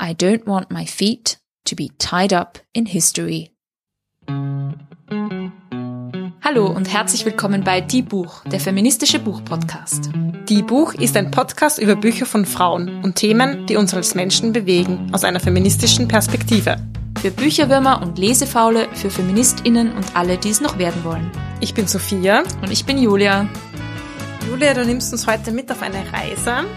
I don't want my feet to be tied up in history. Hallo und herzlich willkommen bei Die Buch, der feministische Buchpodcast. Die Buch ist ein Podcast über Bücher von Frauen und Themen, die uns als Menschen bewegen, aus einer feministischen Perspektive. Für Bücherwürmer und Lesefaule, für FeministInnen und alle, die es noch werden wollen. Ich bin Sophia. Und ich bin Julia. Julia, du nimmst uns heute mit auf eine Reise.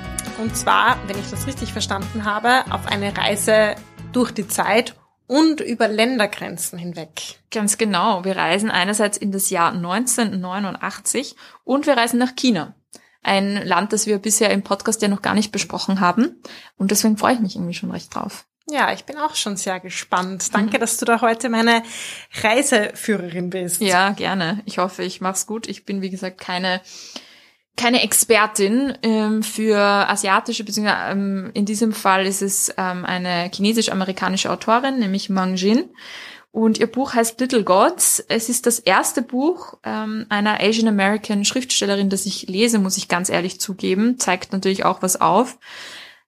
Und zwar, wenn ich das richtig verstanden habe, auf eine Reise durch die Zeit und über Ländergrenzen hinweg. Ganz genau. Wir reisen einerseits in das Jahr 1989 und wir reisen nach China. Ein Land, das wir bisher im Podcast ja noch gar nicht besprochen haben. Und deswegen freue ich mich irgendwie schon recht drauf. Ja, ich bin auch schon sehr gespannt. Danke, mhm. dass du da heute meine Reiseführerin bist. Ja, gerne. Ich hoffe, ich mach's gut. Ich bin, wie gesagt, keine keine Expertin ähm, für asiatische, beziehungsweise ähm, in diesem Fall ist es ähm, eine chinesisch-amerikanische Autorin, nämlich Mang Jin. Und ihr Buch heißt Little Gods. Es ist das erste Buch ähm, einer Asian American Schriftstellerin, das ich lese, muss ich ganz ehrlich zugeben. Zeigt natürlich auch was auf.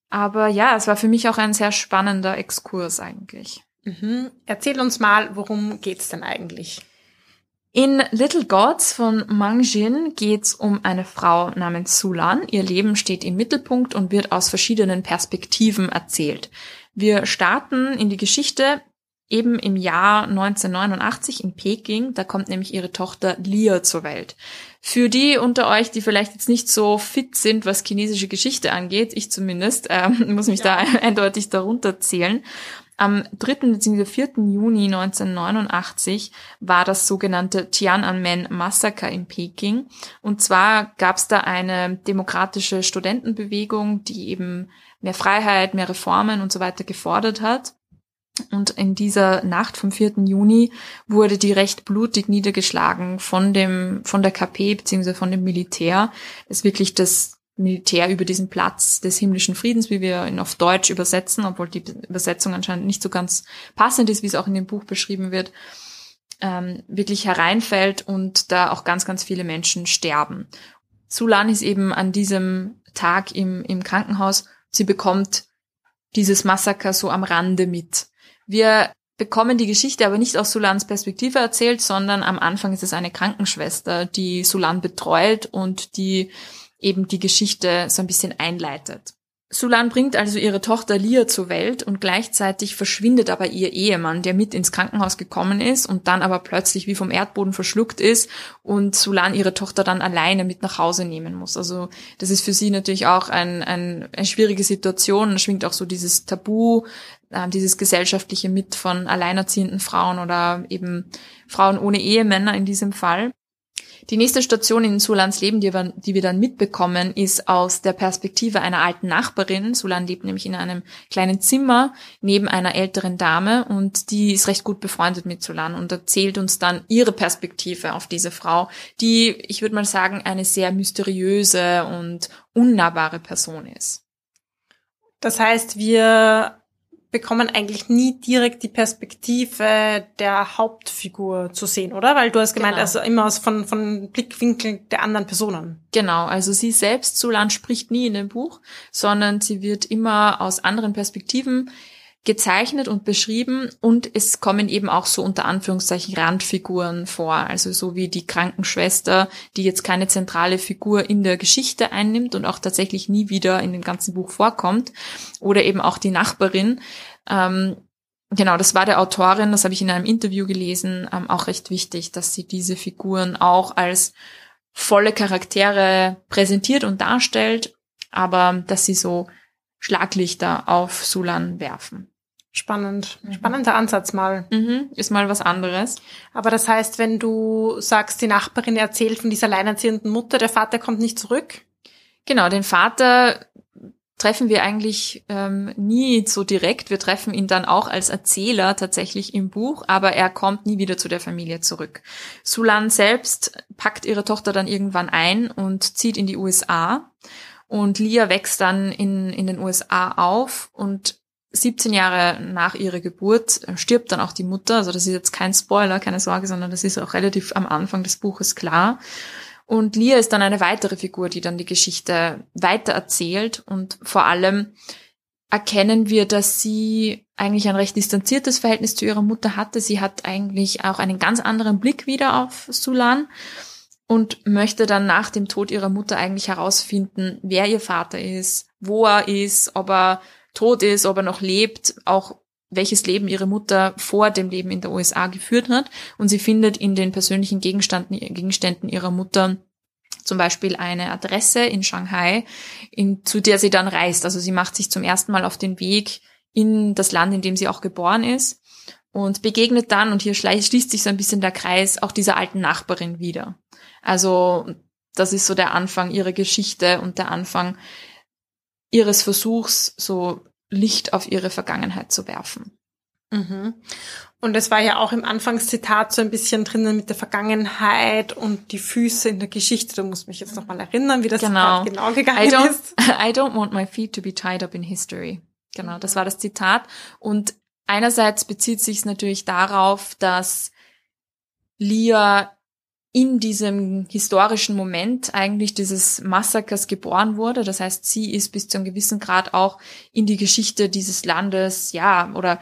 Aber ja, es war für mich auch ein sehr spannender Exkurs eigentlich. Mhm. Erzähl uns mal, worum geht's denn eigentlich? In Little Gods von Mang Jin geht's um eine Frau namens Sulan. Ihr Leben steht im Mittelpunkt und wird aus verschiedenen Perspektiven erzählt. Wir starten in die Geschichte eben im Jahr 1989 in Peking. Da kommt nämlich ihre Tochter Lia zur Welt. Für die unter euch, die vielleicht jetzt nicht so fit sind, was chinesische Geschichte angeht, ich zumindest, äh, muss mich ja. da eindeutig darunter zählen. Am 3. bzw. 4. Juni 1989 war das sogenannte Tiananmen-Massaker in Peking. Und zwar gab es da eine demokratische Studentenbewegung, die eben mehr Freiheit, mehr Reformen und so weiter gefordert hat. Und in dieser Nacht vom 4. Juni wurde die recht blutig niedergeschlagen von dem, von der KP bzw. von dem Militär, das wirklich das Militär über diesen Platz des himmlischen Friedens, wie wir ihn auf Deutsch übersetzen, obwohl die Übersetzung anscheinend nicht so ganz passend ist, wie es auch in dem Buch beschrieben wird, ähm, wirklich hereinfällt und da auch ganz, ganz viele Menschen sterben. Sulan ist eben an diesem Tag im, im Krankenhaus. Sie bekommt dieses Massaker so am Rande mit. Wir bekommen die Geschichte aber nicht aus Sulans Perspektive erzählt, sondern am Anfang ist es eine Krankenschwester, die Sulan betreut und die eben die Geschichte so ein bisschen einleitet. Sulan bringt also ihre Tochter Lia zur Welt und gleichzeitig verschwindet aber ihr Ehemann, der mit ins Krankenhaus gekommen ist und dann aber plötzlich wie vom Erdboden verschluckt ist und Sulan ihre Tochter dann alleine mit nach Hause nehmen muss. Also das ist für sie natürlich auch ein, ein, eine schwierige Situation. Da schwingt auch so dieses Tabu, äh, dieses gesellschaftliche mit von alleinerziehenden Frauen oder eben Frauen ohne Ehemänner in diesem Fall. Die nächste Station in Sulans Leben, die wir, die wir dann mitbekommen, ist aus der Perspektive einer alten Nachbarin. Sulan lebt nämlich in einem kleinen Zimmer neben einer älteren Dame und die ist recht gut befreundet mit Sulan und erzählt uns dann ihre Perspektive auf diese Frau, die, ich würde mal sagen, eine sehr mysteriöse und unnahbare Person ist. Das heißt, wir bekommen eigentlich nie direkt die Perspektive der Hauptfigur zu sehen, oder? Weil du hast gemeint, genau. also immer aus von, von Blickwinkel der anderen Personen. Genau, also sie selbst, Solan, spricht nie in dem Buch, sondern sie wird immer aus anderen Perspektiven gezeichnet und beschrieben und es kommen eben auch so unter Anführungszeichen Randfiguren vor, also so wie die Krankenschwester, die jetzt keine zentrale Figur in der Geschichte einnimmt und auch tatsächlich nie wieder in dem ganzen Buch vorkommt, oder eben auch die Nachbarin. Ähm, genau, das war der Autorin, das habe ich in einem Interview gelesen, ähm, auch recht wichtig, dass sie diese Figuren auch als volle Charaktere präsentiert und darstellt, aber dass sie so Schlaglichter auf Sulan werfen. Spannend. Mhm. Spannender Ansatz mal. Mhm, ist mal was anderes. Aber das heißt, wenn du sagst, die Nachbarin erzählt von dieser alleinerziehenden Mutter, der Vater kommt nicht zurück? Genau, den Vater treffen wir eigentlich ähm, nie so direkt. Wir treffen ihn dann auch als Erzähler tatsächlich im Buch, aber er kommt nie wieder zu der Familie zurück. Sulan selbst packt ihre Tochter dann irgendwann ein und zieht in die USA. Und Lia wächst dann in, in den USA auf und 17 Jahre nach ihrer Geburt äh, stirbt dann auch die Mutter. Also das ist jetzt kein Spoiler, keine Sorge, sondern das ist auch relativ am Anfang des Buches klar. Und Lia ist dann eine weitere Figur, die dann die Geschichte weiter erzählt und vor allem erkennen wir, dass sie eigentlich ein recht distanziertes Verhältnis zu ihrer Mutter hatte. Sie hat eigentlich auch einen ganz anderen Blick wieder auf Sulan und möchte dann nach dem Tod ihrer Mutter eigentlich herausfinden, wer ihr Vater ist, wo er ist, ob er tot ist, ob er noch lebt, auch welches Leben ihre Mutter vor dem Leben in der USA geführt hat. Und sie findet in den persönlichen Gegenständen, Gegenständen ihrer Mutter zum Beispiel eine Adresse in Shanghai, in, zu der sie dann reist. Also sie macht sich zum ersten Mal auf den Weg in das Land, in dem sie auch geboren ist und begegnet dann, und hier schließt sich so ein bisschen der Kreis, auch dieser alten Nachbarin wieder. Also das ist so der Anfang ihrer Geschichte und der Anfang ihres Versuchs, so Licht auf ihre Vergangenheit zu werfen. Mhm. Und es war ja auch im Anfangszitat so ein bisschen drinnen mit der Vergangenheit und die Füße in der Geschichte. Du musst mich jetzt nochmal erinnern, wie das genau. genau gegangen I don't, ist. I don't want my feet to be tied up in history. Genau, das war das Zitat. Und einerseits bezieht sich es natürlich darauf, dass Lia in diesem historischen Moment eigentlich dieses Massakers geboren wurde. Das heißt, sie ist bis zu einem gewissen Grad auch in die Geschichte dieses Landes, ja, oder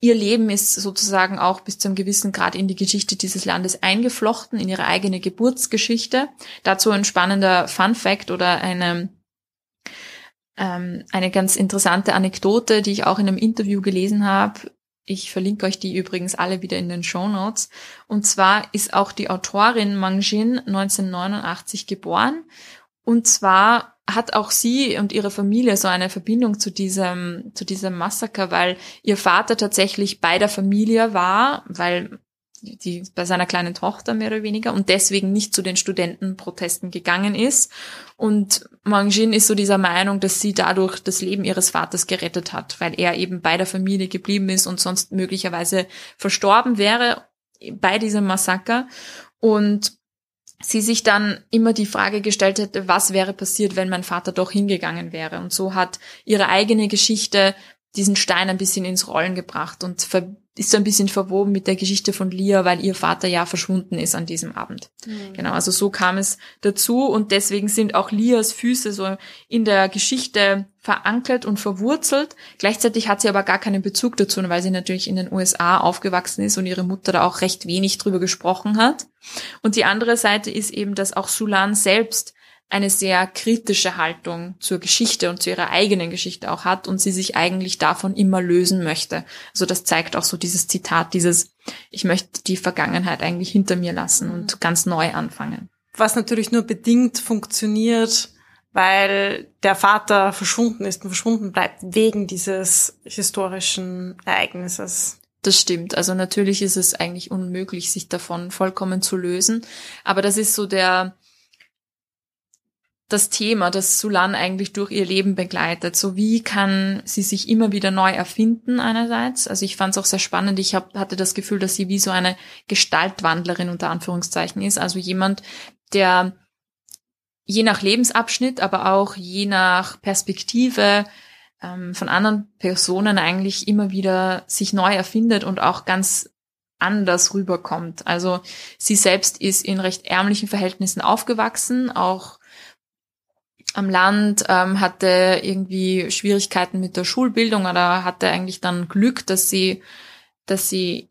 ihr Leben ist sozusagen auch bis zu einem gewissen Grad in die Geschichte dieses Landes eingeflochten, in ihre eigene Geburtsgeschichte. Dazu ein spannender Fun Fact oder eine, ähm, eine ganz interessante Anekdote, die ich auch in einem Interview gelesen habe. Ich verlinke euch die übrigens alle wieder in den Show Notes. Und zwar ist auch die Autorin Mang Jin 1989 geboren. Und zwar hat auch sie und ihre Familie so eine Verbindung zu diesem, zu diesem Massaker, weil ihr Vater tatsächlich bei der Familie war, weil die bei seiner kleinen Tochter mehr oder weniger und deswegen nicht zu den Studentenprotesten gegangen ist. Und Mangjin ist so dieser Meinung, dass sie dadurch das Leben ihres Vaters gerettet hat, weil er eben bei der Familie geblieben ist und sonst möglicherweise verstorben wäre bei diesem Massaker. Und sie sich dann immer die Frage gestellt hätte, was wäre passiert, wenn mein Vater doch hingegangen wäre. Und so hat ihre eigene Geschichte diesen Stein ein bisschen ins Rollen gebracht und ist so ein bisschen verwoben mit der Geschichte von Lia, weil ihr Vater ja verschwunden ist an diesem Abend. Mhm. Genau, also so kam es dazu und deswegen sind auch Lias Füße so in der Geschichte verankert und verwurzelt. Gleichzeitig hat sie aber gar keinen Bezug dazu, weil sie natürlich in den USA aufgewachsen ist und ihre Mutter da auch recht wenig drüber gesprochen hat. Und die andere Seite ist eben, dass auch Sulan selbst eine sehr kritische Haltung zur Geschichte und zu ihrer eigenen Geschichte auch hat und sie sich eigentlich davon immer lösen möchte. Also das zeigt auch so dieses Zitat, dieses, ich möchte die Vergangenheit eigentlich hinter mir lassen und mhm. ganz neu anfangen. Was natürlich nur bedingt funktioniert, weil der Vater verschwunden ist und verschwunden bleibt wegen dieses historischen Ereignisses. Das stimmt. Also natürlich ist es eigentlich unmöglich, sich davon vollkommen zu lösen. Aber das ist so der, das Thema, das Sulan eigentlich durch ihr Leben begleitet. So wie kann sie sich immer wieder neu erfinden einerseits. Also ich fand es auch sehr spannend. Ich hab, hatte das Gefühl, dass sie wie so eine Gestaltwandlerin unter Anführungszeichen ist. Also jemand, der je nach Lebensabschnitt, aber auch je nach Perspektive ähm, von anderen Personen eigentlich immer wieder sich neu erfindet und auch ganz anders rüberkommt. Also sie selbst ist in recht ärmlichen Verhältnissen aufgewachsen, auch am Land, ähm, hatte irgendwie Schwierigkeiten mit der Schulbildung oder hatte eigentlich dann Glück, dass sie, dass sie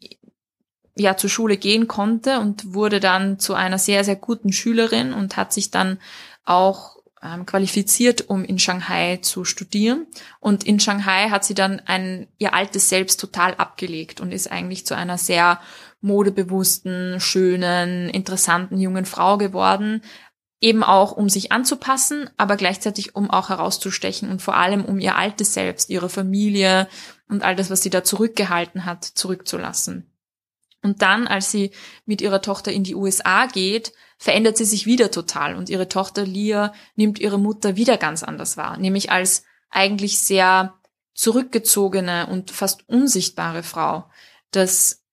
ja zur Schule gehen konnte und wurde dann zu einer sehr, sehr guten Schülerin und hat sich dann auch ähm, qualifiziert, um in Shanghai zu studieren. Und in Shanghai hat sie dann ein, ihr altes Selbst total abgelegt und ist eigentlich zu einer sehr modebewussten, schönen, interessanten jungen Frau geworden, eben auch um sich anzupassen, aber gleichzeitig um auch herauszustechen und vor allem um ihr altes Selbst, ihre Familie und all das, was sie da zurückgehalten hat, zurückzulassen. Und dann, als sie mit ihrer Tochter in die USA geht, verändert sie sich wieder total und ihre Tochter Lia nimmt ihre Mutter wieder ganz anders wahr, nämlich als eigentlich sehr zurückgezogene und fast unsichtbare Frau. Das,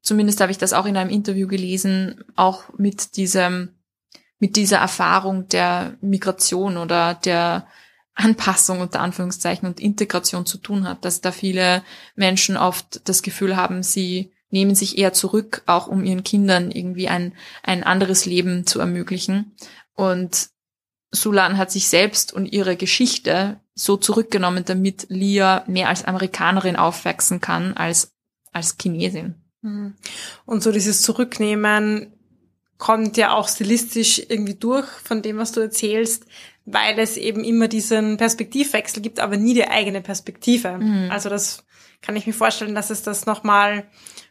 zumindest habe ich das auch in einem Interview gelesen, auch mit diesem mit dieser Erfahrung der Migration oder der Anpassung unter Anführungszeichen und Integration zu tun hat, dass da viele Menschen oft das Gefühl haben, sie nehmen sich eher zurück, auch um ihren Kindern irgendwie ein, ein anderes Leben zu ermöglichen. Und Sulan hat sich selbst und ihre Geschichte so zurückgenommen, damit Lia mehr als Amerikanerin aufwachsen kann als als Chinesin. Mhm. Und so dieses Zurücknehmen kommt ja auch stilistisch irgendwie durch von dem, was du erzählst, weil es eben immer diesen Perspektivwechsel gibt, aber nie die eigene Perspektive. Mhm. Also das kann ich mir vorstellen, dass es das nochmal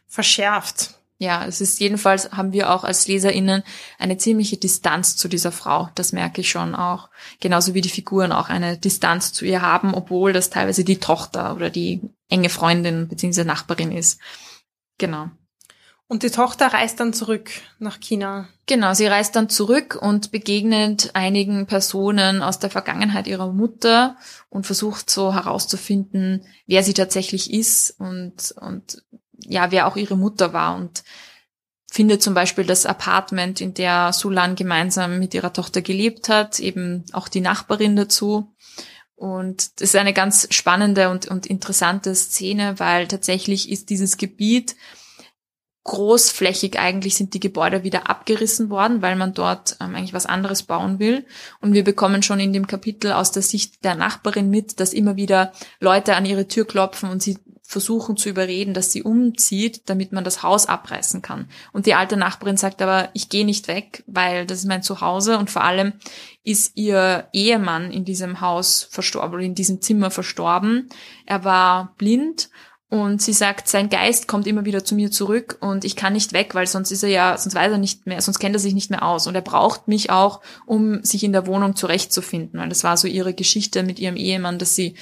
verschärft. Ja, es ist jedenfalls, haben wir auch als LeserInnen eine ziemliche Distanz zu dieser Frau. Das merke ich schon auch. Genauso wie die Figuren auch eine Distanz zu ihr haben, obwohl das teilweise die Tochter oder die enge Freundin bzw. Nachbarin ist. Genau. Und die Tochter reist dann zurück nach China. Genau, sie reist dann zurück und begegnet einigen Personen aus der Vergangenheit ihrer Mutter und versucht so herauszufinden, wer sie tatsächlich ist und, und ja, wer auch ihre Mutter war und findet zum Beispiel das Apartment, in der Sulan gemeinsam mit ihrer Tochter gelebt hat, eben auch die Nachbarin dazu. Und das ist eine ganz spannende und, und interessante Szene, weil tatsächlich ist dieses Gebiet großflächig eigentlich sind die Gebäude wieder abgerissen worden, weil man dort ähm, eigentlich was anderes bauen will. Und wir bekommen schon in dem Kapitel aus der Sicht der Nachbarin mit, dass immer wieder Leute an ihre Tür klopfen und sie versuchen zu überreden, dass sie umzieht, damit man das Haus abreißen kann. Und die alte Nachbarin sagt aber, ich gehe nicht weg, weil das ist mein Zuhause und vor allem ist ihr Ehemann in diesem Haus verstorben in diesem Zimmer verstorben. Er war blind und sie sagt, sein Geist kommt immer wieder zu mir zurück und ich kann nicht weg, weil sonst ist er ja, sonst weiß er nicht mehr, sonst kennt er sich nicht mehr aus. Und er braucht mich auch, um sich in der Wohnung zurechtzufinden, weil das war so ihre Geschichte mit ihrem Ehemann, dass sie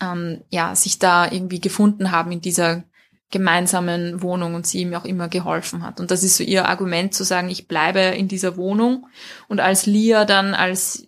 ähm, ja sich da irgendwie gefunden haben in dieser gemeinsamen Wohnung und sie ihm auch immer geholfen hat. Und das ist so ihr Argument zu sagen, ich bleibe in dieser Wohnung. Und als Lia dann als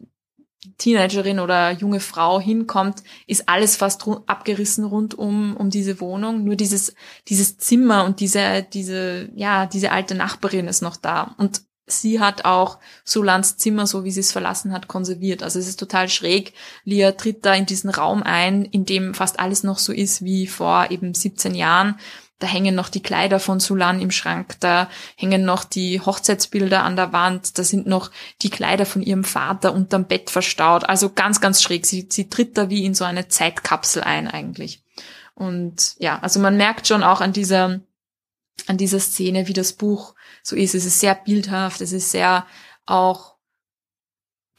Teenagerin oder junge Frau hinkommt, ist alles fast ru abgerissen rund um, um diese Wohnung. Nur dieses, dieses Zimmer und diese, diese, ja, diese alte Nachbarin ist noch da. Und sie hat auch Solans Zimmer, so wie sie es verlassen hat, konserviert. Also es ist total schräg. Lia tritt da in diesen Raum ein, in dem fast alles noch so ist wie vor eben 17 Jahren. Da hängen noch die Kleider von Sulan im Schrank, da hängen noch die Hochzeitsbilder an der Wand, da sind noch die Kleider von ihrem Vater unterm Bett verstaut. Also ganz, ganz schräg. Sie, sie tritt da wie in so eine Zeitkapsel ein eigentlich. Und ja, also man merkt schon auch an dieser, an dieser Szene, wie das Buch so ist. Es ist sehr bildhaft, es ist sehr auch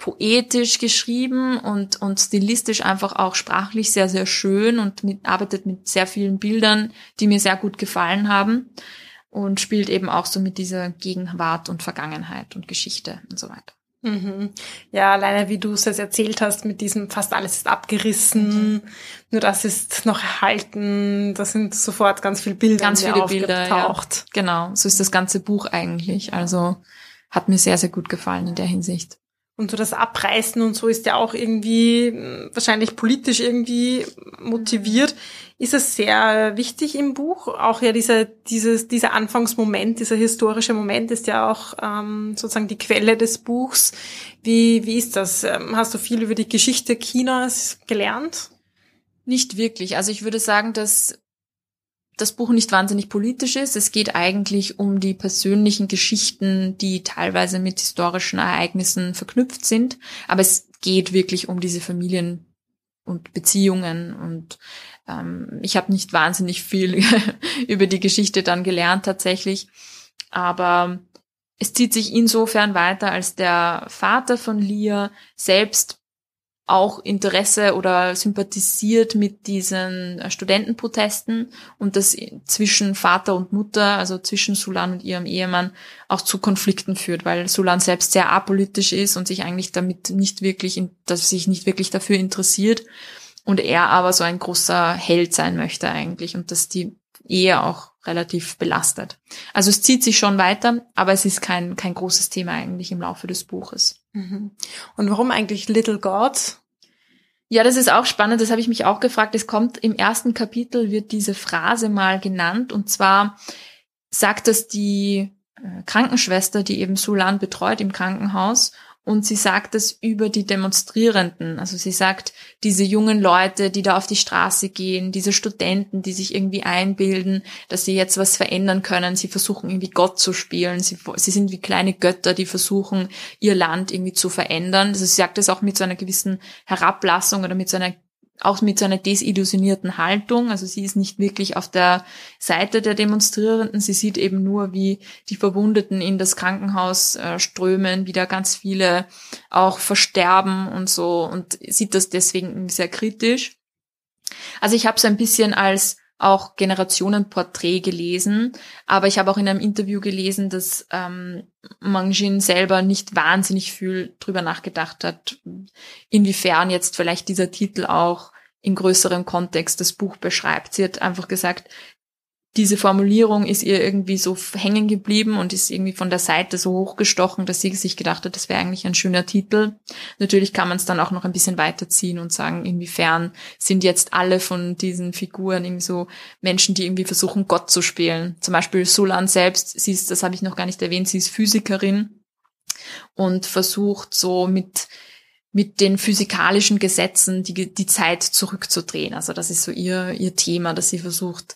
poetisch geschrieben und, und stilistisch einfach auch sprachlich sehr, sehr schön und mit, arbeitet mit sehr vielen Bildern, die mir sehr gut gefallen haben und spielt eben auch so mit dieser Gegenwart und Vergangenheit und Geschichte und so weiter. Mhm. Ja, alleine wie du es jetzt erzählt hast, mit diesem fast alles ist abgerissen, mhm. nur das ist noch erhalten, da sind sofort ganz viele Bilder. Ganz viele Bilder, ja. Genau, so ist das ganze Buch eigentlich. Also hat mir sehr, sehr gut gefallen in der Hinsicht. Und so das Abreißen und so ist ja auch irgendwie hm, wahrscheinlich politisch irgendwie motiviert. Ist es sehr wichtig im Buch? Auch ja dieser, dieses, dieser Anfangsmoment, dieser historische Moment ist ja auch ähm, sozusagen die Quelle des Buchs. Wie, wie ist das? Ähm, hast du viel über die Geschichte Chinas gelernt? Nicht wirklich. Also ich würde sagen, dass das Buch nicht wahnsinnig politisch ist. Es geht eigentlich um die persönlichen Geschichten, die teilweise mit historischen Ereignissen verknüpft sind. Aber es geht wirklich um diese Familien und Beziehungen und ähm, ich habe nicht wahnsinnig viel über die Geschichte dann gelernt tatsächlich. Aber es zieht sich insofern weiter, als der Vater von Lia selbst auch Interesse oder sympathisiert mit diesen äh, Studentenprotesten und das zwischen Vater und Mutter, also zwischen Sulan und ihrem Ehemann, auch zu Konflikten führt, weil Sulan selbst sehr apolitisch ist und sich eigentlich damit nicht wirklich, dass sich nicht wirklich dafür interessiert und er aber so ein großer Held sein möchte eigentlich und dass die Ehe auch relativ belastet. Also es zieht sich schon weiter, aber es ist kein, kein großes Thema eigentlich im Laufe des Buches. Mhm. Und warum eigentlich Little God? Ja, das ist auch spannend, das habe ich mich auch gefragt. Es kommt im ersten Kapitel, wird diese Phrase mal genannt und zwar sagt das die äh, Krankenschwester, die eben Sulan betreut im Krankenhaus und sie sagt das über die Demonstrierenden. Also sie sagt, diese jungen Leute, die da auf die Straße gehen, diese Studenten, die sich irgendwie einbilden, dass sie jetzt was verändern können, sie versuchen irgendwie Gott zu spielen, sie, sie sind wie kleine Götter, die versuchen, ihr Land irgendwie zu verändern. Also sie sagt das auch mit so einer gewissen Herablassung oder mit so einer auch mit so einer desillusionierten Haltung. Also sie ist nicht wirklich auf der Seite der Demonstrierenden. Sie sieht eben nur, wie die Verwundeten in das Krankenhaus äh, strömen, wie da ganz viele auch versterben und so und sieht das deswegen sehr kritisch. Also ich habe so ein bisschen als auch Generationenporträt gelesen, aber ich habe auch in einem Interview gelesen, dass ähm, Mangjin selber nicht wahnsinnig viel drüber nachgedacht hat, inwiefern jetzt vielleicht dieser Titel auch in größerem Kontext das Buch beschreibt. Sie hat einfach gesagt, diese Formulierung ist ihr irgendwie so hängen geblieben und ist irgendwie von der Seite so hochgestochen, dass sie sich gedacht hat, das wäre eigentlich ein schöner Titel. Natürlich kann man es dann auch noch ein bisschen weiterziehen und sagen, inwiefern sind jetzt alle von diesen Figuren irgendwie so Menschen, die irgendwie versuchen, Gott zu spielen. Zum Beispiel Sulan selbst, sie ist, das habe ich noch gar nicht erwähnt, sie ist Physikerin und versucht so mit mit den physikalischen Gesetzen die, die Zeit zurückzudrehen. Also das ist so ihr, ihr Thema, dass sie versucht,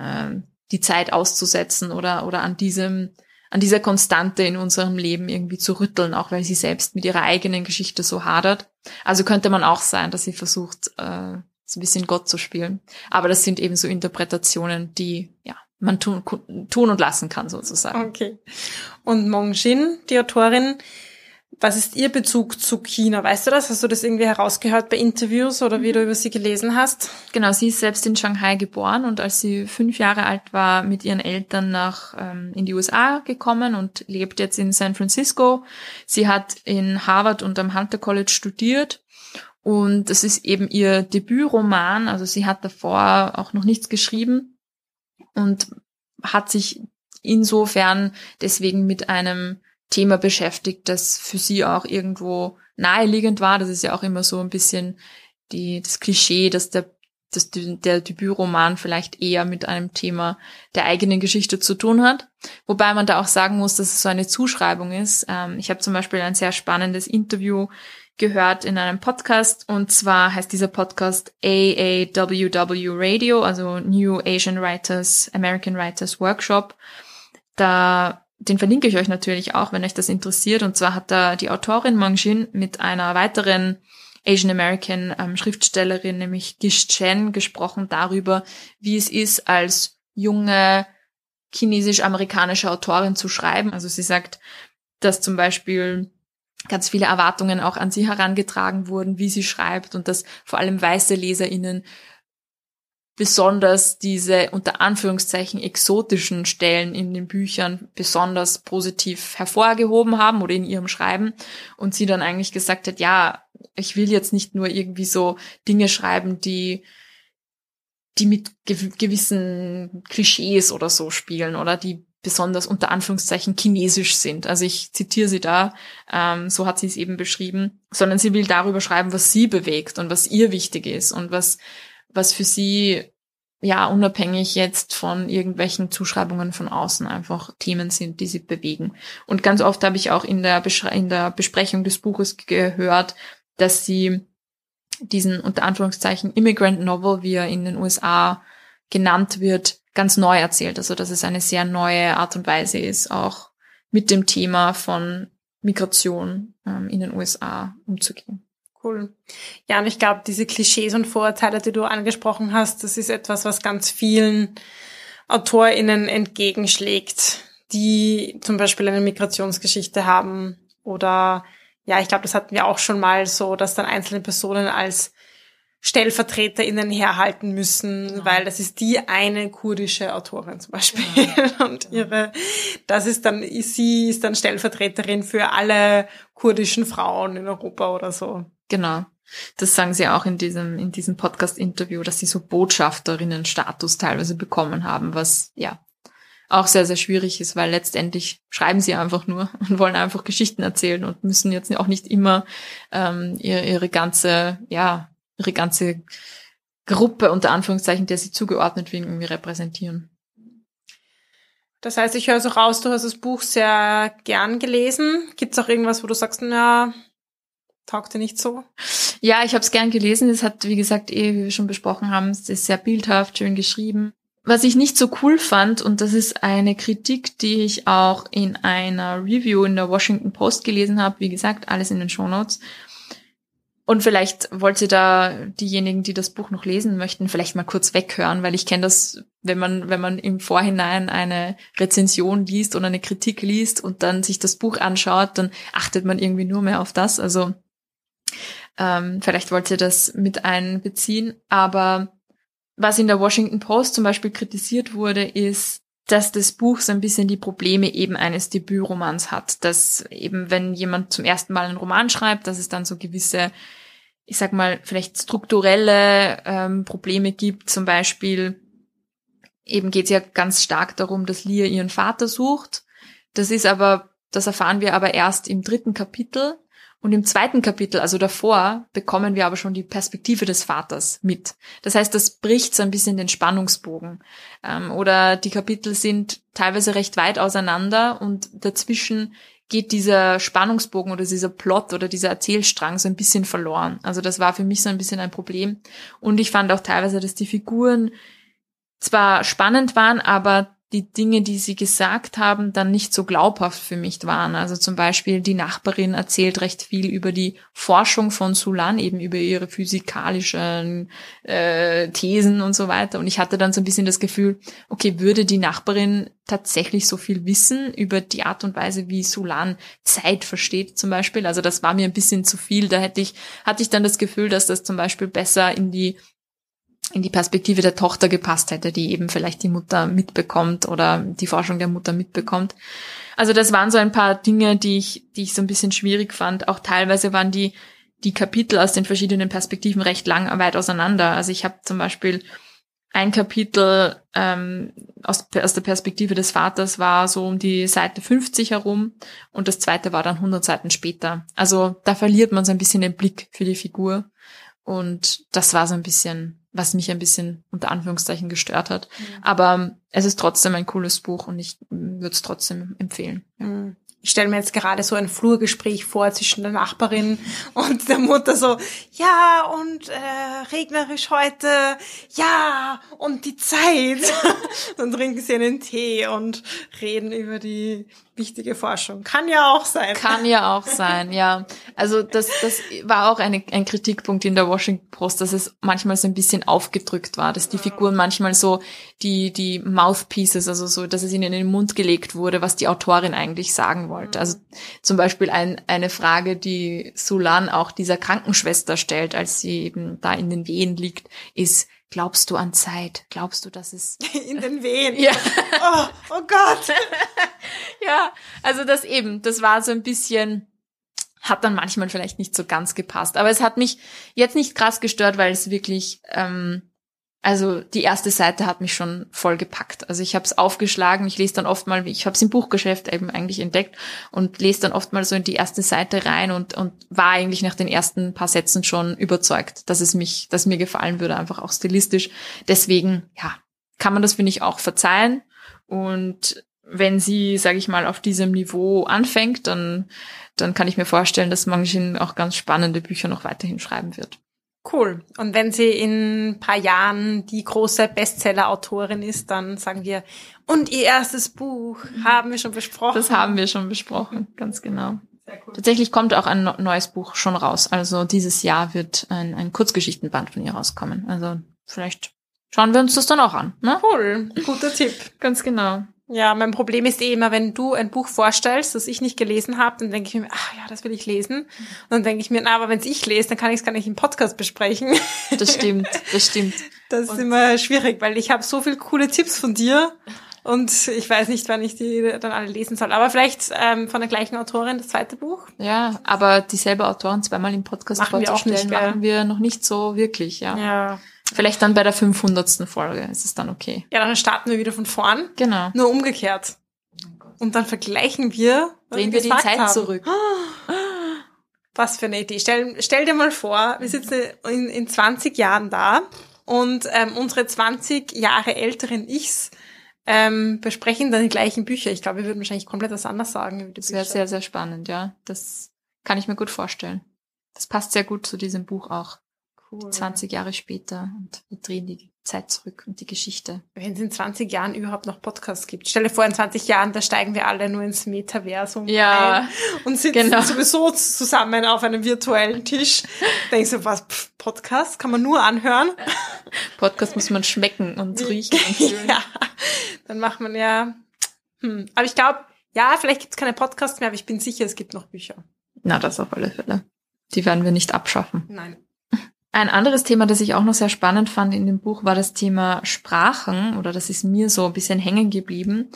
ähm, die Zeit auszusetzen oder, oder an diesem, an dieser Konstante in unserem Leben irgendwie zu rütteln, auch weil sie selbst mit ihrer eigenen Geschichte so hadert. Also könnte man auch sein, dass sie versucht, äh, so ein bisschen Gott zu spielen. Aber das sind eben so Interpretationen, die, ja, man tun, tun und lassen kann, sozusagen. Okay. Und Mong Jin, die Autorin, was ist Ihr Bezug zu China? Weißt du das? Hast du das irgendwie herausgehört bei Interviews oder wie du über sie gelesen hast? Genau, sie ist selbst in Shanghai geboren und als sie fünf Jahre alt war, mit ihren Eltern nach ähm, in die USA gekommen und lebt jetzt in San Francisco. Sie hat in Harvard und am Hunter College studiert und es ist eben ihr Debütroman. Also sie hat davor auch noch nichts geschrieben und hat sich insofern deswegen mit einem Thema beschäftigt, das für sie auch irgendwo naheliegend war. Das ist ja auch immer so ein bisschen die, das Klischee, dass der, dass der Debütroman vielleicht eher mit einem Thema der eigenen Geschichte zu tun hat. Wobei man da auch sagen muss, dass es so eine Zuschreibung ist. Ähm, ich habe zum Beispiel ein sehr spannendes Interview gehört in einem Podcast und zwar heißt dieser Podcast AAWW Radio, also New Asian Writers, American Writers Workshop. Da den verlinke ich euch natürlich auch, wenn euch das interessiert. Und zwar hat da die Autorin Mong Jin mit einer weiteren Asian American ähm, Schriftstellerin, nämlich Gish Chen, gesprochen darüber, wie es ist, als junge chinesisch-amerikanische Autorin zu schreiben. Also sie sagt, dass zum Beispiel ganz viele Erwartungen auch an sie herangetragen wurden, wie sie schreibt und dass vor allem weiße LeserInnen besonders diese unter Anführungszeichen exotischen Stellen in den Büchern besonders positiv hervorgehoben haben oder in ihrem Schreiben und sie dann eigentlich gesagt hat, ja, ich will jetzt nicht nur irgendwie so Dinge schreiben, die die mit gewissen Klischees oder so spielen oder die besonders unter Anführungszeichen chinesisch sind. Also ich zitiere sie da, ähm, so hat sie es eben beschrieben, sondern sie will darüber schreiben, was sie bewegt und was ihr wichtig ist und was was für sie ja unabhängig jetzt von irgendwelchen Zuschreibungen von außen einfach Themen sind, die sie bewegen. Und ganz oft habe ich auch in der, in der Besprechung des Buches gehört, dass sie diesen unter Anführungszeichen Immigrant Novel, wie er in den USA genannt wird, ganz neu erzählt. Also dass es eine sehr neue Art und Weise ist, auch mit dem Thema von Migration ähm, in den USA umzugehen. Cool. Ja, und ich glaube, diese Klischees und Vorurteile, die du angesprochen hast, das ist etwas, was ganz vielen AutorInnen entgegenschlägt, die zum Beispiel eine Migrationsgeschichte haben oder ja, ich glaube, das hatten wir auch schon mal so, dass dann einzelne Personen als StellvertreterInnen herhalten müssen, genau. weil das ist die eine kurdische Autorin zum Beispiel. Genau. Und genau. ihre, das ist dann, sie ist dann Stellvertreterin für alle kurdischen Frauen in Europa oder so. Genau. Das sagen sie auch in diesem, in diesem Podcast-Interview, dass sie so Botschafterinnen-Status teilweise bekommen haben, was, ja, auch sehr, sehr schwierig ist, weil letztendlich schreiben sie einfach nur und wollen einfach Geschichten erzählen und müssen jetzt auch nicht immer ähm, ihre, ihre ganze, ja, ihre ganze Gruppe unter Anführungszeichen, der sie zugeordnet werden, irgendwie repräsentieren. Das heißt, ich höre so raus, du hast das Buch sehr gern gelesen. Gibt es auch irgendwas, wo du sagst, na, taugt dir nicht so? Ja, ich habe es gern gelesen. Es hat, wie gesagt, eh, wie wir schon besprochen haben, es ist sehr bildhaft, schön geschrieben. Was ich nicht so cool fand, und das ist eine Kritik, die ich auch in einer Review in der Washington Post gelesen habe, wie gesagt, alles in den Show Notes. Und vielleicht wollt ihr da diejenigen, die das Buch noch lesen möchten, vielleicht mal kurz weghören, weil ich kenne das, wenn man, wenn man im Vorhinein eine Rezension liest oder eine Kritik liest und dann sich das Buch anschaut, dann achtet man irgendwie nur mehr auf das. Also ähm, vielleicht wollt ihr das mit einbeziehen. Aber was in der Washington Post zum Beispiel kritisiert wurde, ist, dass das Buch so ein bisschen die Probleme eben eines Debütromans hat. Dass eben, wenn jemand zum ersten Mal einen Roman schreibt, dass es dann so gewisse, ich sag mal, vielleicht strukturelle ähm, Probleme gibt. Zum Beispiel, eben geht es ja ganz stark darum, dass Lia ihren Vater sucht. Das ist aber, das erfahren wir aber erst im dritten Kapitel. Und im zweiten Kapitel, also davor, bekommen wir aber schon die Perspektive des Vaters mit. Das heißt, das bricht so ein bisschen den Spannungsbogen. Ähm, oder die Kapitel sind teilweise recht weit auseinander und dazwischen geht dieser Spannungsbogen oder dieser Plot oder dieser Erzählstrang so ein bisschen verloren. Also das war für mich so ein bisschen ein Problem. Und ich fand auch teilweise, dass die Figuren zwar spannend waren, aber die Dinge, die sie gesagt haben, dann nicht so glaubhaft für mich waren. Also zum Beispiel die Nachbarin erzählt recht viel über die Forschung von Sulan, eben über ihre physikalischen äh, Thesen und so weiter. Und ich hatte dann so ein bisschen das Gefühl, okay, würde die Nachbarin tatsächlich so viel wissen über die Art und Weise, wie Sulan Zeit versteht zum Beispiel. Also das war mir ein bisschen zu viel. Da hätte ich, hatte ich dann das Gefühl, dass das zum Beispiel besser in die in die Perspektive der Tochter gepasst hätte, die eben vielleicht die Mutter mitbekommt oder die Forschung der Mutter mitbekommt. Also das waren so ein paar Dinge, die ich, die ich so ein bisschen schwierig fand. Auch teilweise waren die, die Kapitel aus den verschiedenen Perspektiven recht lang weit auseinander. Also ich habe zum Beispiel ein Kapitel ähm, aus, aus der Perspektive des Vaters war so um die Seite 50 herum und das zweite war dann 100 Seiten später. Also da verliert man so ein bisschen den Blick für die Figur und das war so ein bisschen was mich ein bisschen unter Anführungszeichen gestört hat. Mhm. Aber es ist trotzdem ein cooles Buch und ich würde es trotzdem empfehlen. Mhm ich stelle mir jetzt gerade so ein Flurgespräch vor zwischen der Nachbarin und der Mutter so, ja, und äh, regnerisch heute, ja, und die Zeit. Dann trinken sie einen Tee und reden über die wichtige Forschung. Kann ja auch sein. Kann ja auch sein, ja. Also das, das war auch eine, ein Kritikpunkt in der Washington Post, dass es manchmal so ein bisschen aufgedrückt war, dass die Figuren manchmal so die, die Mouthpieces, also so, dass es ihnen in den Mund gelegt wurde, was die Autorin eigentlich sagen wollte. Also zum Beispiel ein, eine Frage, die Sulan auch dieser Krankenschwester stellt, als sie eben da in den Wehen liegt, ist, Glaubst du an Zeit? Glaubst du, dass es in den Wehen? Ja. Oh, oh Gott. ja, also das eben, das war so ein bisschen hat dann manchmal vielleicht nicht so ganz gepasst, aber es hat mich jetzt nicht krass gestört, weil es wirklich ähm, also die erste Seite hat mich schon voll gepackt. Also ich habe es aufgeschlagen, ich lese dann oft mal, ich habe es im Buchgeschäft eben eigentlich entdeckt und lese dann oft mal so in die erste Seite rein und, und war eigentlich nach den ersten paar Sätzen schon überzeugt, dass es mich, dass mir gefallen würde, einfach auch stilistisch. Deswegen, ja, kann man das, finde ich, auch verzeihen. Und wenn sie, sage ich mal, auf diesem Niveau anfängt, dann, dann kann ich mir vorstellen, dass Manjin auch ganz spannende Bücher noch weiterhin schreiben wird. Cool. Und wenn sie in ein paar Jahren die große Bestseller-Autorin ist, dann sagen wir, und ihr erstes Buch haben wir schon besprochen. Das haben wir schon besprochen, ganz genau. Cool. Tatsächlich kommt auch ein neues Buch schon raus. Also dieses Jahr wird ein, ein Kurzgeschichtenband von ihr rauskommen. Also vielleicht schauen wir uns das dann auch an. Ne? Cool, guter Tipp. Ganz genau. Ja, mein Problem ist eh immer, wenn du ein Buch vorstellst, das ich nicht gelesen habe, dann denke ich mir, ach ja, das will ich lesen. Und dann denke ich mir, na, aber wenn es ich lese, dann kann ich es gar nicht im Podcast besprechen. Das stimmt, das stimmt. Das ist immer schwierig, weil ich habe so viele coole Tipps von dir und ich weiß nicht, wann ich die dann alle lesen soll. Aber vielleicht ähm, von der gleichen Autorin das zweite Buch. Ja, aber dieselbe Autorin zweimal im Podcast machen vorzustellen, wir auch nicht, machen wir noch nicht so wirklich, ja. Ja. Vielleicht dann bei der 500. Folge ist es dann okay. Ja, dann starten wir wieder von vorn. Genau. Nur umgekehrt. Und dann vergleichen wir, drehen wir, wir die Zeit haben. zurück. Was für eine Idee. Stell, stell dir mal vor, wir sitzen in, in 20 Jahren da und ähm, unsere 20 Jahre älteren Ichs ähm, besprechen dann die gleichen Bücher. Ich glaube, wir würden wahrscheinlich komplett was anderes sagen. das wäre sehr, sehr spannend, ja. Das kann ich mir gut vorstellen. Das passt sehr gut zu diesem Buch auch. Cool. 20 Jahre später und wir drehen die Zeit zurück und die Geschichte. Wenn es in 20 Jahren überhaupt noch Podcasts gibt. Stelle vor, in 20 Jahren, da steigen wir alle nur ins Metaversum ja, ein und sitzen genau. sowieso zusammen auf einem virtuellen Tisch. Denkst du, was, pff, Podcast kann man nur anhören? Podcast muss man schmecken und riechen und ja, dann macht man ja, hm. aber ich glaube, ja, vielleicht gibt es keine Podcasts mehr, aber ich bin sicher, es gibt noch Bücher. Na, das auf alle Fälle. Die werden wir nicht abschaffen. Nein. Ein anderes Thema, das ich auch noch sehr spannend fand in dem Buch, war das Thema Sprachen, oder das ist mir so ein bisschen hängen geblieben.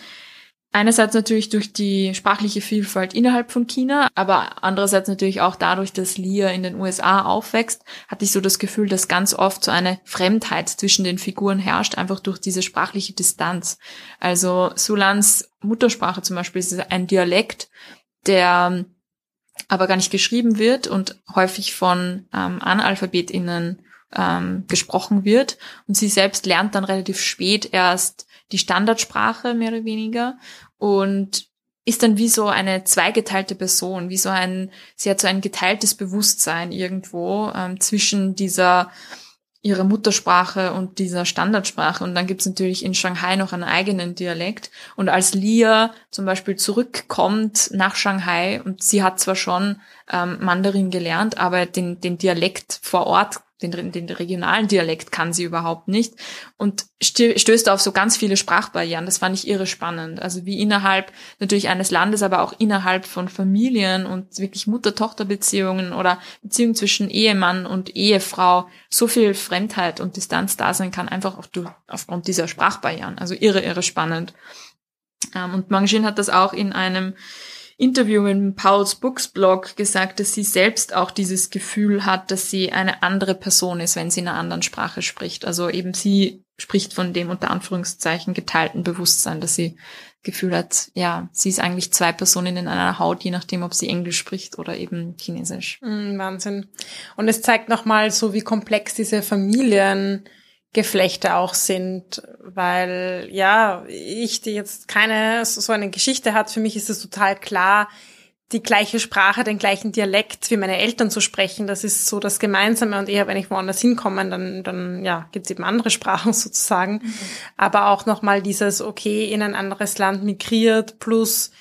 Einerseits natürlich durch die sprachliche Vielfalt innerhalb von China, aber andererseits natürlich auch dadurch, dass Lia in den USA aufwächst, hatte ich so das Gefühl, dass ganz oft so eine Fremdheit zwischen den Figuren herrscht, einfach durch diese sprachliche Distanz. Also Sulans Muttersprache zum Beispiel ist ein Dialekt, der aber gar nicht geschrieben wird und häufig von ähm, AnalphabetInnen ähm, gesprochen wird. Und sie selbst lernt dann relativ spät erst die Standardsprache, mehr oder weniger, und ist dann wie so eine zweigeteilte Person, wie so ein, sie hat so ein geteiltes Bewusstsein irgendwo ähm, zwischen dieser ihrer Muttersprache und dieser Standardsprache. Und dann gibt's natürlich in Shanghai noch einen eigenen Dialekt. Und als Lia zum Beispiel zurückkommt nach Shanghai und sie hat zwar schon ähm, Mandarin gelernt, aber den, den Dialekt vor Ort den, den regionalen Dialekt kann sie überhaupt nicht und stößt auf so ganz viele Sprachbarrieren. Das fand ich irre spannend. Also wie innerhalb natürlich eines Landes, aber auch innerhalb von Familien und wirklich Mutter-Tochter-Beziehungen oder Beziehungen zwischen Ehemann und Ehefrau so viel Fremdheit und Distanz da sein kann, einfach auf, aufgrund dieser Sprachbarrieren. Also irre, irre spannend. Ähm, und Mangjin hat das auch in einem Interview in Pauls Books Blog gesagt, dass sie selbst auch dieses Gefühl hat, dass sie eine andere Person ist, wenn sie in einer anderen Sprache spricht. Also eben sie spricht von dem unter Anführungszeichen geteilten Bewusstsein, dass sie Gefühl hat, ja, sie ist eigentlich zwei Personen in einer Haut, je nachdem, ob sie Englisch spricht oder eben Chinesisch. Mm, Wahnsinn. Und es zeigt nochmal so, wie komplex diese Familien Geflechte auch sind, weil ja, ich, die jetzt keine so eine Geschichte hat, für mich ist es total klar, die gleiche Sprache, den gleichen Dialekt wie meine Eltern zu sprechen, das ist so das Gemeinsame und eher wenn ich woanders hinkomme, dann, dann ja, gibt's eben andere Sprachen sozusagen. Mhm. Aber auch nochmal dieses, okay, in ein anderes Land migriert plus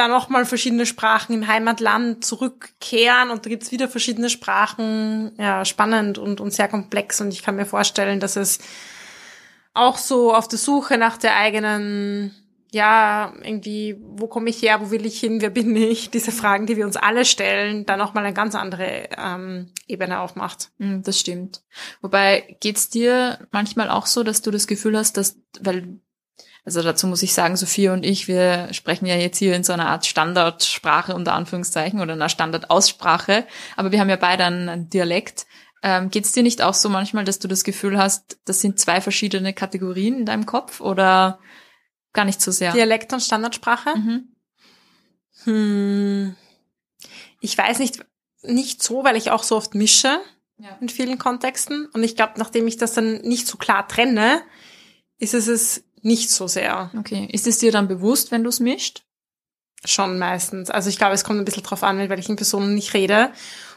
da nochmal verschiedene Sprachen im Heimatland zurückkehren und da gibt's wieder verschiedene Sprachen. Ja, spannend und, und sehr komplex und ich kann mir vorstellen, dass es auch so auf der Suche nach der eigenen, ja, irgendwie, wo komme ich her, wo will ich hin, wer bin ich, diese Fragen, die wir uns alle stellen, da nochmal eine ganz andere ähm, Ebene aufmacht. Hm, das stimmt. Wobei geht's dir manchmal auch so, dass du das Gefühl hast, dass, weil also dazu muss ich sagen, Sophia und ich, wir sprechen ja jetzt hier in so einer Art Standardsprache unter Anführungszeichen oder einer Standardaussprache, aber wir haben ja beide einen, Dialekt. Ähm, Geht es dir nicht auch so manchmal, dass du das Gefühl hast, das sind zwei verschiedene Kategorien in deinem Kopf oder gar nicht so sehr? Dialekt und Standardsprache? Mhm. Hm. Ich weiß nicht, nicht so, weil ich auch so oft mische ja. in vielen Kontexten. Und ich glaube, nachdem ich das dann nicht so klar trenne, ist es es nicht so sehr. Okay. Ist es dir dann bewusst, wenn du es mischt? Schon meistens. Also ich glaube, es kommt ein bisschen drauf an, mit welchen Personen ich rede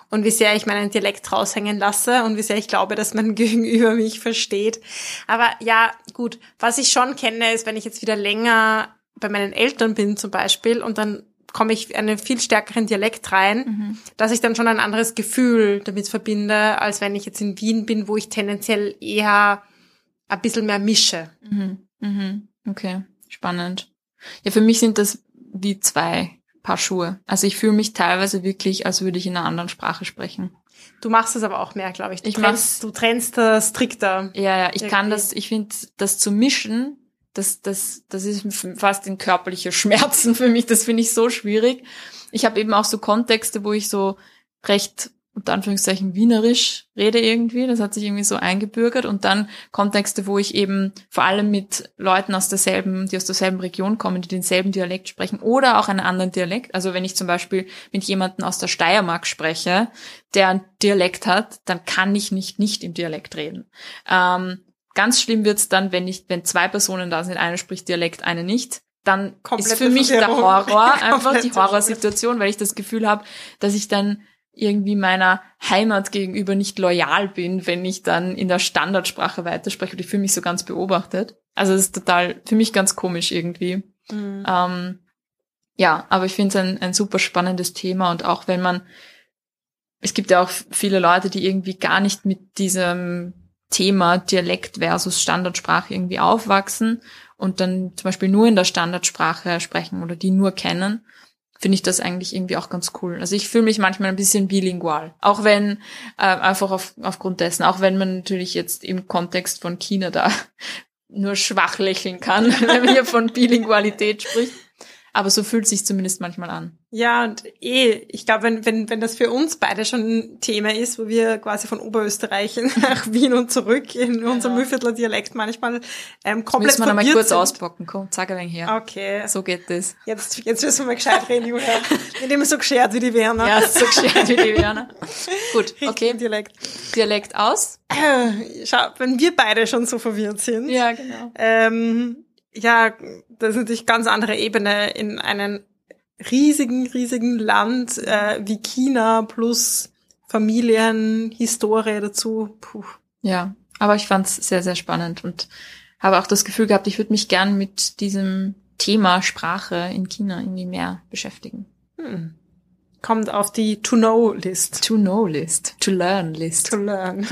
und wie sehr ich meinen Dialekt raushängen lasse und wie sehr ich glaube, dass mein Gegenüber mich versteht. Aber ja, gut, was ich schon kenne, ist, wenn ich jetzt wieder länger bei meinen Eltern bin zum Beispiel und dann komme ich einen viel stärkeren Dialekt rein, mhm. dass ich dann schon ein anderes Gefühl damit verbinde, als wenn ich jetzt in Wien bin, wo ich tendenziell eher ein bisschen mehr mische. Mhm. Mhm. Okay, spannend. Ja, für mich sind das wie zwei Paar Schuhe. Also ich fühle mich teilweise wirklich, als würde ich in einer anderen Sprache sprechen. Du machst es aber auch mehr, glaube ich. Du ich trennst, du trennst das strikter. Ja, ja, ich kann das, ich finde, das zu mischen, das, das, das ist fast ein körperlicher Schmerzen für mich. Das finde ich so schwierig. Ich habe eben auch so Kontexte, wo ich so recht unter Anführungszeichen wienerisch rede irgendwie. Das hat sich irgendwie so eingebürgert. Und dann Kontexte, wo ich eben vor allem mit Leuten aus derselben, die aus derselben Region kommen, die denselben Dialekt sprechen oder auch einen anderen Dialekt. Also wenn ich zum Beispiel mit jemandem aus der Steiermark spreche, der einen Dialekt hat, dann kann ich nicht nicht im Dialekt reden. Ähm, ganz schlimm wird's dann, wenn ich, wenn zwei Personen da sind, eine spricht Dialekt, eine nicht. Dann Komplette ist für mich der. Horror einfach die Horrorsituation, weil ich das Gefühl habe, dass ich dann irgendwie meiner Heimat gegenüber nicht loyal bin, wenn ich dann in der Standardsprache weiterspreche. Und ich fühle mich so ganz beobachtet. Also es ist total, für mich ganz komisch irgendwie. Mhm. Ähm, ja, aber ich finde es ein, ein super spannendes Thema und auch wenn man, es gibt ja auch viele Leute, die irgendwie gar nicht mit diesem Thema Dialekt versus Standardsprache irgendwie aufwachsen und dann zum Beispiel nur in der Standardsprache sprechen oder die nur kennen, finde ich das eigentlich irgendwie auch ganz cool. Also ich fühle mich manchmal ein bisschen bilingual, auch wenn äh, einfach auf, aufgrund dessen, auch wenn man natürlich jetzt im Kontext von China da nur schwach lächeln kann, wenn man hier von Bilingualität spricht. Aber so fühlt sich zumindest manchmal an. Ja, und eh, ich glaube, wenn, wenn, wenn das für uns beide schon ein Thema ist, wo wir quasi von Oberösterreich nach Wien und zurück in unserem Mühlviertler Dialekt manchmal ähm, komplett Müssen wir noch mal verwirrt kurz sind. auspacken. Komm, zeig ein wenig her. Okay, So geht das. jetzt, jetzt müssen wir mal gescheit reden, Julia. Wir nehmen so geschert wie die Werner. Ja, so gescheit wie die Werner. Gut, okay. Dialekt. Dialekt aus. Schau, wenn wir beide schon so verwirrt sind, Ja, genau. ähm, ja, das ist natürlich ganz andere Ebene in einem riesigen, riesigen Land äh, wie China plus Familienhistorie dazu. Puh. Ja, aber ich fand's sehr, sehr spannend und habe auch das Gefühl gehabt, ich würde mich gern mit diesem Thema Sprache in China irgendwie mehr beschäftigen. Hm. Kommt auf die To-Know-List. To know list, to learn list. To learn.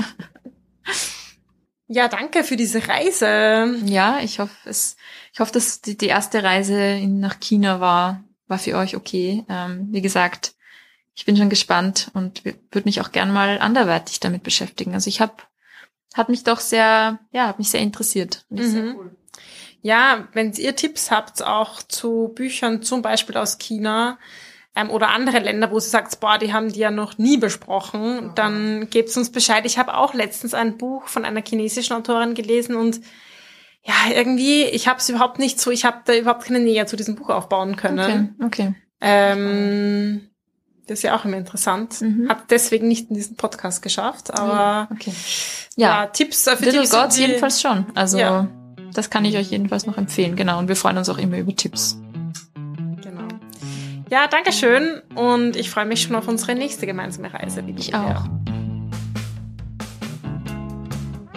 ja, danke für diese Reise. Ja, ich hoffe, es, ich hoffe, dass die, die erste Reise in, nach China war, war für euch okay. Ähm, wie gesagt, ich bin schon gespannt und würde mich auch gern mal anderweitig damit beschäftigen. Also ich habe, hat mich doch sehr, ja, hat mich sehr interessiert. Ich sehr Mhm. cool. Ja, wenn ihr Tipps habt, auch zu Büchern, zum Beispiel aus China ähm, oder andere Länder, wo sie sagt, boah, die haben die ja noch nie besprochen, dann gebt uns Bescheid. Ich habe auch letztens ein Buch von einer chinesischen Autorin gelesen und ja, irgendwie, ich habe es überhaupt nicht so, ich habe da überhaupt keine Nähe zu diesem Buch aufbauen können. Okay, okay. Ähm, das ist ja auch immer interessant. Mhm. Hat deswegen nicht in diesen Podcast geschafft, aber Okay. ja, Ja, Tipps für Little Tipps Gods die- jedenfalls schon. Also Ja. das kann ich euch jedenfalls noch empfehlen. Genau. Und wir freuen uns auch immer über Tipps. Genau. Ja, danke schön und ich freue mich schon auf unsere nächste gemeinsame Reise. liebe Ich auch.